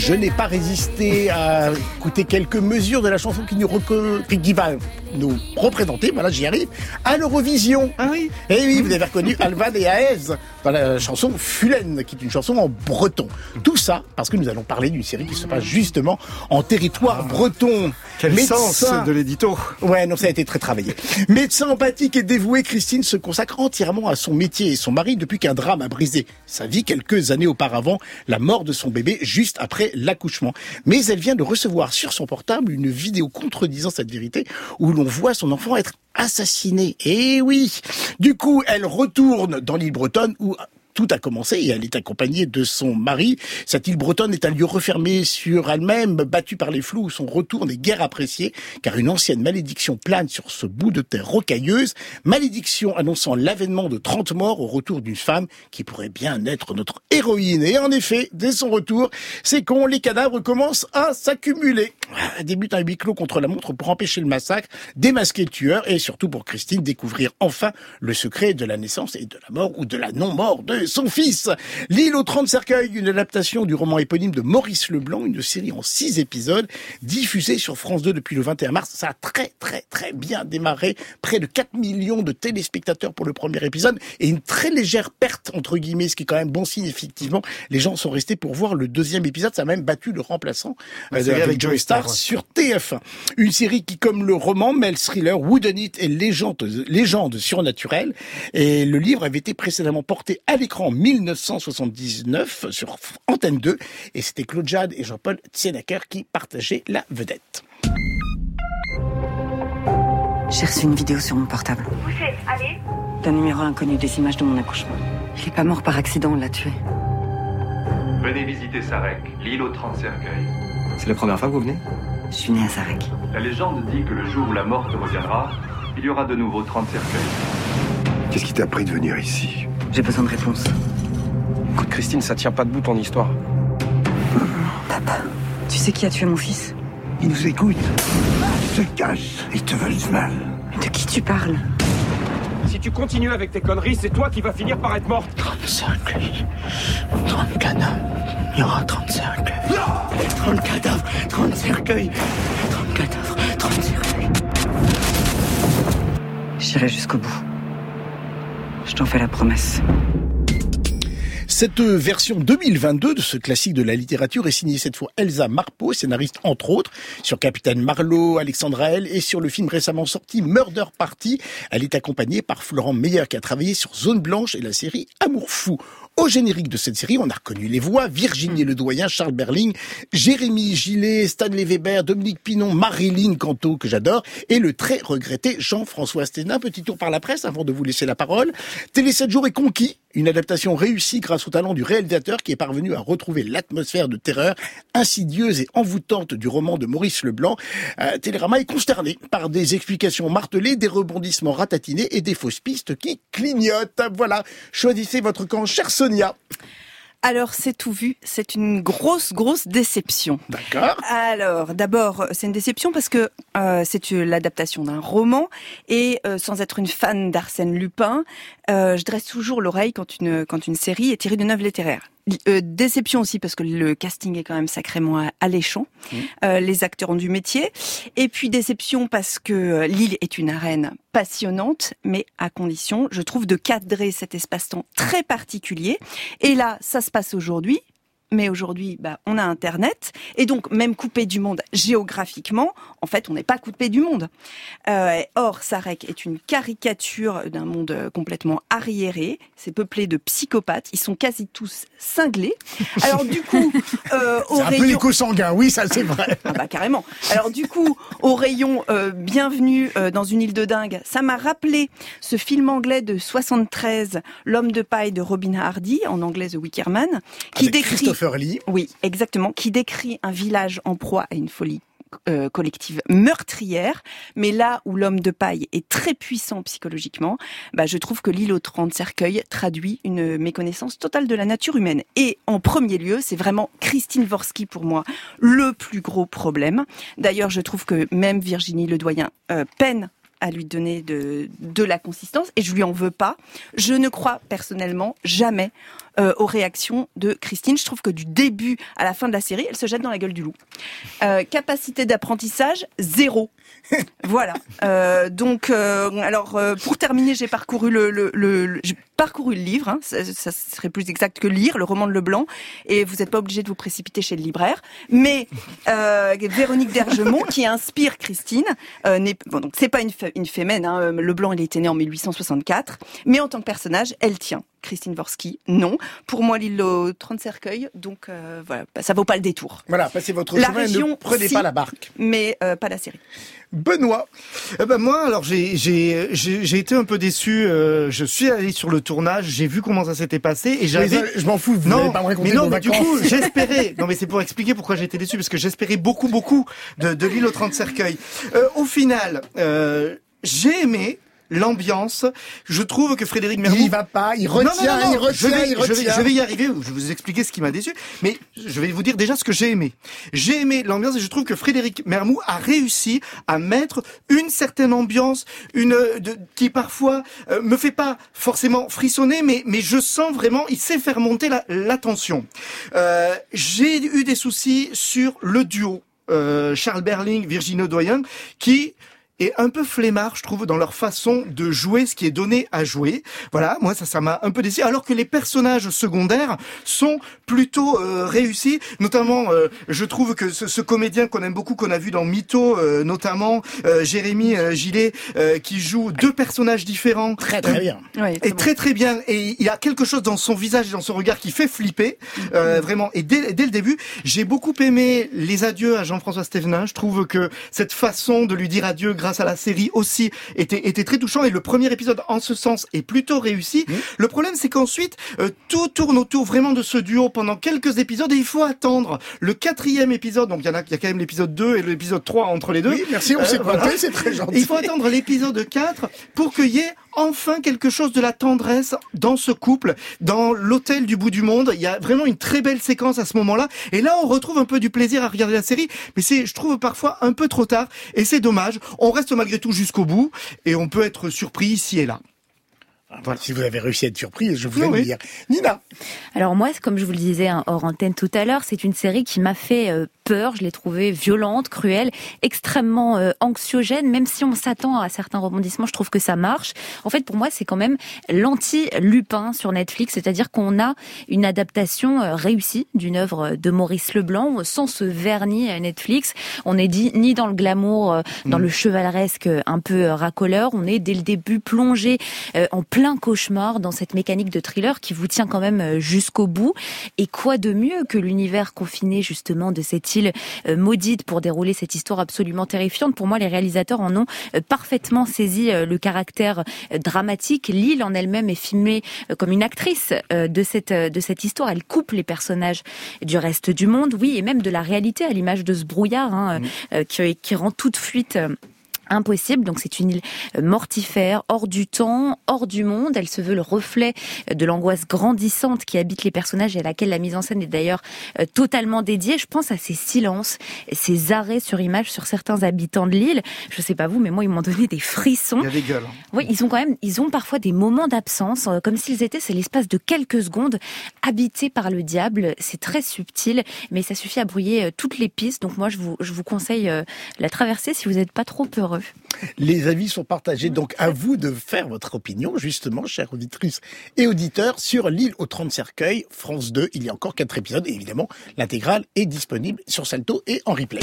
je n'ai pas résisté à écouter quelques mesures de la chanson qui nous qui va nous représenter, voilà j'y arrive, à l'Eurovision. Ah oui Eh oui, vous avez reconnu Alvan et Aez dans la chanson Fulen, qui est une chanson en breton. Tout ça parce que nous allons parler d'une série qui se passe justement en territoire breton. Quel sens de l'édito Ouais, non, ça a été très travaillé. Médecin empathique et dévoué, Christine se consacre entièrement à son métier et son mari depuis qu'un drame a brisé sa vie quelques années auparavant, la mort de son bébé juste après l'accouchement. Mais elle vient de recevoir sur son portable une vidéo contredisant cette vérité où l'on voit son enfant être assassiné. Et oui Du coup, elle retourne dans l'île bretonne où tout a commencé et elle est accompagnée de son mari. Cette île bretonne est un lieu refermé sur elle-même, battu par les flous où son retour n'est guère apprécié, car une ancienne malédiction plane sur ce bout de terre rocailleuse, malédiction annonçant l'avènement de 30 morts au retour d'une femme qui pourrait bien être notre héroïne. Et en effet, dès son retour, c'est con, les cadavres commencent à s'accumuler. Ah, débute un huis clos contre la montre pour empêcher le massacre, démasquer le tueur et surtout pour Christine découvrir enfin le secret de la naissance et de la mort ou de la non-mort de son fils. L'île aux 30 cercueils, une adaptation du roman éponyme de Maurice Leblanc, une série en 6 épisodes, diffusée sur France 2 depuis le 21 mars. Ça a très très très bien démarré, près de 4 millions de téléspectateurs pour le premier épisode et une très légère perte entre guillemets, ce qui est quand même bon signe effectivement. Les gens sont restés pour voir le deuxième épisode, ça a même battu le remplaçant euh, avec, Joey Star sur TF1. Une série qui comme le roman mêle thriller, wooden it et légende, légende surnaturelle et le livre avait été précédemment porté à l'écran en 1979 sur Antenne 2 et c'était Claude Jade et Jean-Paul Tsenaker qui partageaient la vedette. J'ai reçu une vidéo sur mon portable. Où c'est Allez D'un numéro inconnu des images de mon accouchement. Il est pas mort par accident, on l'a tué. Venez visiter Sarek, l'île aux 30 cercueils. C'est la première fois que vous venez? Je suis né à Sarek. La légende dit que le jour où la mort te reviendra, il y aura de nouveau 30 cercueils. Qu'est-ce qui t'a pris de venir ici? J'ai besoin de réponses. Écoute, Christine, ça tient pas debout ton histoire. Papa, tu sais qui a tué mon fils? Ils nous écoutent. Ils se cachent. Ils te veulent du mal. De qui tu parles? Si tu continues avec tes conneries, c'est toi qui vas finir par être morte. 35 30 cadavres. Il y aura 35 30 cadavres, 30 cercueils. 30 cadavres, 30 cercueils. J'irai jusqu'au bout. Je t'en fais la promesse. Cette version 2022 de ce classique de la littérature est signée cette fois Elsa Marpeau, scénariste entre autres sur Capitaine Marlowe, Alexandra L et sur le film récemment sorti Murder Party. Elle est accompagnée par Florent Meyer qui a travaillé sur Zone Blanche et la série Amour Fou. Au générique de cette série, on a reconnu les voix, Virginie Ledoyen, Charles Berling, Jérémy Gillet, Stanley Weber, Dominique Pinon, Marilyn Canto, que j'adore, et le très regretté Jean-François Sténin. Petit tour par la presse avant de vous laisser la parole. Télé 7 jours est conquis. Une adaptation réussie grâce au talent du réalisateur qui est parvenu à retrouver l'atmosphère de terreur insidieuse et envoûtante du roman de Maurice Leblanc. Euh, Télérama est consterné par des explications martelées, des rebondissements ratatinés et des fausses pistes qui clignotent. Voilà, choisissez votre camp, cher Sonia. Alors, c'est tout vu. C'est une grosse, grosse déception. D'accord. Alors, d'abord, c'est une déception parce que euh, c'est l'adaptation d'un roman et euh, sans être une fan d'Arsène Lupin, euh, je dresse toujours l'oreille quand une quand une série est tirée d'une œuvre littéraire. Euh, déception aussi parce que le casting est quand même sacrément alléchant. Euh, les acteurs ont du métier. Et puis déception parce que euh, Lille est une arène passionnante, mais à condition, je trouve, de cadrer cet espace-temps très particulier. Et là, ça se passe aujourd'hui. Mais aujourd'hui, bah, on a Internet, et donc même coupé du monde géographiquement, en fait, on n'est pas coupé du monde. Euh, or, Sarek est une caricature d'un monde euh, complètement arriéré. C'est peuplé de psychopathes. Ils sont quasi tous cinglés. Alors du coup, euh, au C'est un peu rayon- les coups sanguins, oui, ça c'est vrai. ah bah carrément. Alors du coup, au rayon euh, Bienvenue euh, dans une île de dingue, ça m'a rappelé ce film anglais de 73, L'homme de paille de Robin Hardy, en anglais The Wicker Man, qui Avec décrit Oui, exactement, qui décrit un village en proie à une folie euh, collective meurtrière, mais là où l'homme de paille est très puissant psychologiquement, bah, je trouve que l'île aux 30 cercueils traduit une méconnaissance totale de la nature humaine. Et en premier lieu, c'est vraiment Christine Vorsky pour moi le plus gros problème. D'ailleurs, je trouve que même Virginie Ledoyen euh, peine à lui donner de, de la consistance et je lui en veux pas. Je ne crois personnellement jamais euh, aux réactions de Christine. Je trouve que du début à la fin de la série, elle se jette dans la gueule du loup. Euh, capacité d'apprentissage, zéro. voilà. Euh, donc, alors pour terminer, j'ai parcouru le, le, le, j'ai parcouru le livre. Hein, ça, ça, serait plus exact que lire le roman de Leblanc. Et vous n'êtes pas obligé de vous précipiter chez le libraire. Mais Véronique Dergemont, qui inspire Christine, n'est bon, donc c'est pas une, une fémène. Hein, Leblanc, il était né en 1864, mais en tant que personnage, elle tient. Christine Vorsky, non. Pour moi, l'île aux 30 cercueils, donc euh, voilà, bah, ça vaut pas le détour. Voilà, passez votre la chemin, région, ne prenez si, pas la barque. Mais euh, pas la série. Benoît. Eh ben moi, alors j'ai été un peu déçu. Euh, je suis allé sur le tournage, j'ai vu comment ça s'était passé et j'avais. Je m'en fous. Vous non, pas me mais non, mais vacances. du coup, j'espérais. non, mais c'est pour expliquer pourquoi j'étais déçu parce que j'espérais beaucoup, beaucoup de, de l'île aux 30 cercueils. Euh, au final, euh, j'ai aimé l'ambiance. Je trouve que Frédéric Mermoux... Il va pas, il retient, non, non, non, il retient, je vais, il retient. Je vais, je vais y arriver, je vais vous expliquer ce qui m'a déçu, mais je vais vous dire déjà ce que j'ai aimé. J'ai aimé l'ambiance et je trouve que Frédéric Mermoux a réussi à mettre une certaine ambiance, une de, qui parfois euh, me fait pas forcément frissonner, mais mais je sens vraiment, il sait faire monter la, la tension. Euh, j'ai eu des soucis sur le duo euh, Charles Berling, Virginie Doyen, qui est un peu flemmard, je trouve, dans leur façon de jouer ce qui est donné à jouer. Voilà, moi ça, ça m'a un peu déçu. Alors que les personnages secondaires sont plutôt euh, réussis. Notamment, euh, je trouve que ce, ce comédien qu'on aime beaucoup, qu'on a vu dans Mytho, euh, notamment euh, Jérémy Gillet, euh, qui joue deux personnages différents. Très très bien. Oui, Et bon. très très bien. Et il y a quelque chose dans son visage et dans son regard qui fait flipper, euh, vraiment. Et dès, dès le début, j'ai beaucoup aimé les adieux à Jean-François Stévenin. Je trouve que cette façon de lui dire adieu grâce à la série aussi était, était très touchant. Et le premier épisode, en ce sens, est plutôt réussi. Le problème, c'est qu'ensuite, euh, tout tourne autour vraiment de ce duo pendant quelques épisodes et il faut attendre le quatrième épisode. Donc il y en a, il y a quand même l'épisode 2 et l'épisode 3 entre les deux. Oui, merci, on Euh, s'est voilà. c'est très gentil. Il faut attendre l'épisode 4 pour qu'il y ait enfin quelque chose de la tendresse dans ce couple, dans l'hôtel du bout du monde. Il y a vraiment une très belle séquence à ce moment-là. Et là, on retrouve un peu du plaisir à regarder la série. Mais c'est, je trouve, parfois un peu trop tard. Et c'est dommage. On reste malgré tout jusqu'au bout. Et on peut être surpris ici et là. Voilà, si vous avez réussi à être surprise, je vous Oui, dire. Nina. Alors moi, comme je vous le disais hein, hors antenne tout à l'heure, c'est une série qui m'a fait euh, peur. Je l'ai trouvée violente, cruelle, extrêmement euh, anxiogène. Même si on s'attend à certains rebondissements, je trouve que ça marche. En fait, pour moi, c'est quand même l'anti-Lupin sur Netflix, c'est-à-dire qu'on a une adaptation euh, réussie d'une œuvre de Maurice Leblanc sans ce vernis à Netflix. On est dit ni dans le glamour, dans le chevaleresque un peu racoleur. On est dès le début plongé en plein cauchemar dans cette mécanique de thriller qui vous tient quand même euh, jusqu'au bout. Et quoi de mieux que l'univers confiné justement de cette île euh, maudite pour dérouler cette histoire absolument terrifiante? Pour moi, les réalisateurs en ont euh, parfaitement saisi le caractère dramatique. L'île en elle-même est filmée comme une actrice de cette de cette histoire. Elle coupe les personnages du reste du monde, oui, et même de la réalité à l'image de ce brouillard hein, euh, qui, qui rend toute fuite. Impossible. Donc c'est une île euh, mortifère, hors du temps, hors du monde. Elle se veut le reflet euh, de l'angoisse grandissante qui habite les personnages et à laquelle la mise en scène est d'ailleurs euh, totalement dédiée. Je pense à ces silences, ces arrêts sur image sur certains habitants de l'île. Je sais pas vous, mais moi ils m'ont donné des frissons. Il y a des gueules. hein. Oui, ils ont quand même, ils ont parfois des moments d'absence, comme s'ils étaient, c'est l'espace de quelques secondes, habités par le diable. C'est très subtil, mais ça suffit à brouiller toutes les pistes. Donc moi, je vous, je vous conseille la traversée si vous n'êtes pas trop heureux. Les avis sont partagés, donc à vous de faire votre opinion, justement, chers auditrices et auditeurs, sur l'île aux 30 cercueils, France 2. Il y a encore quatre épisodes, et évidemment, l'intégrale est disponible sur Salto et en replay.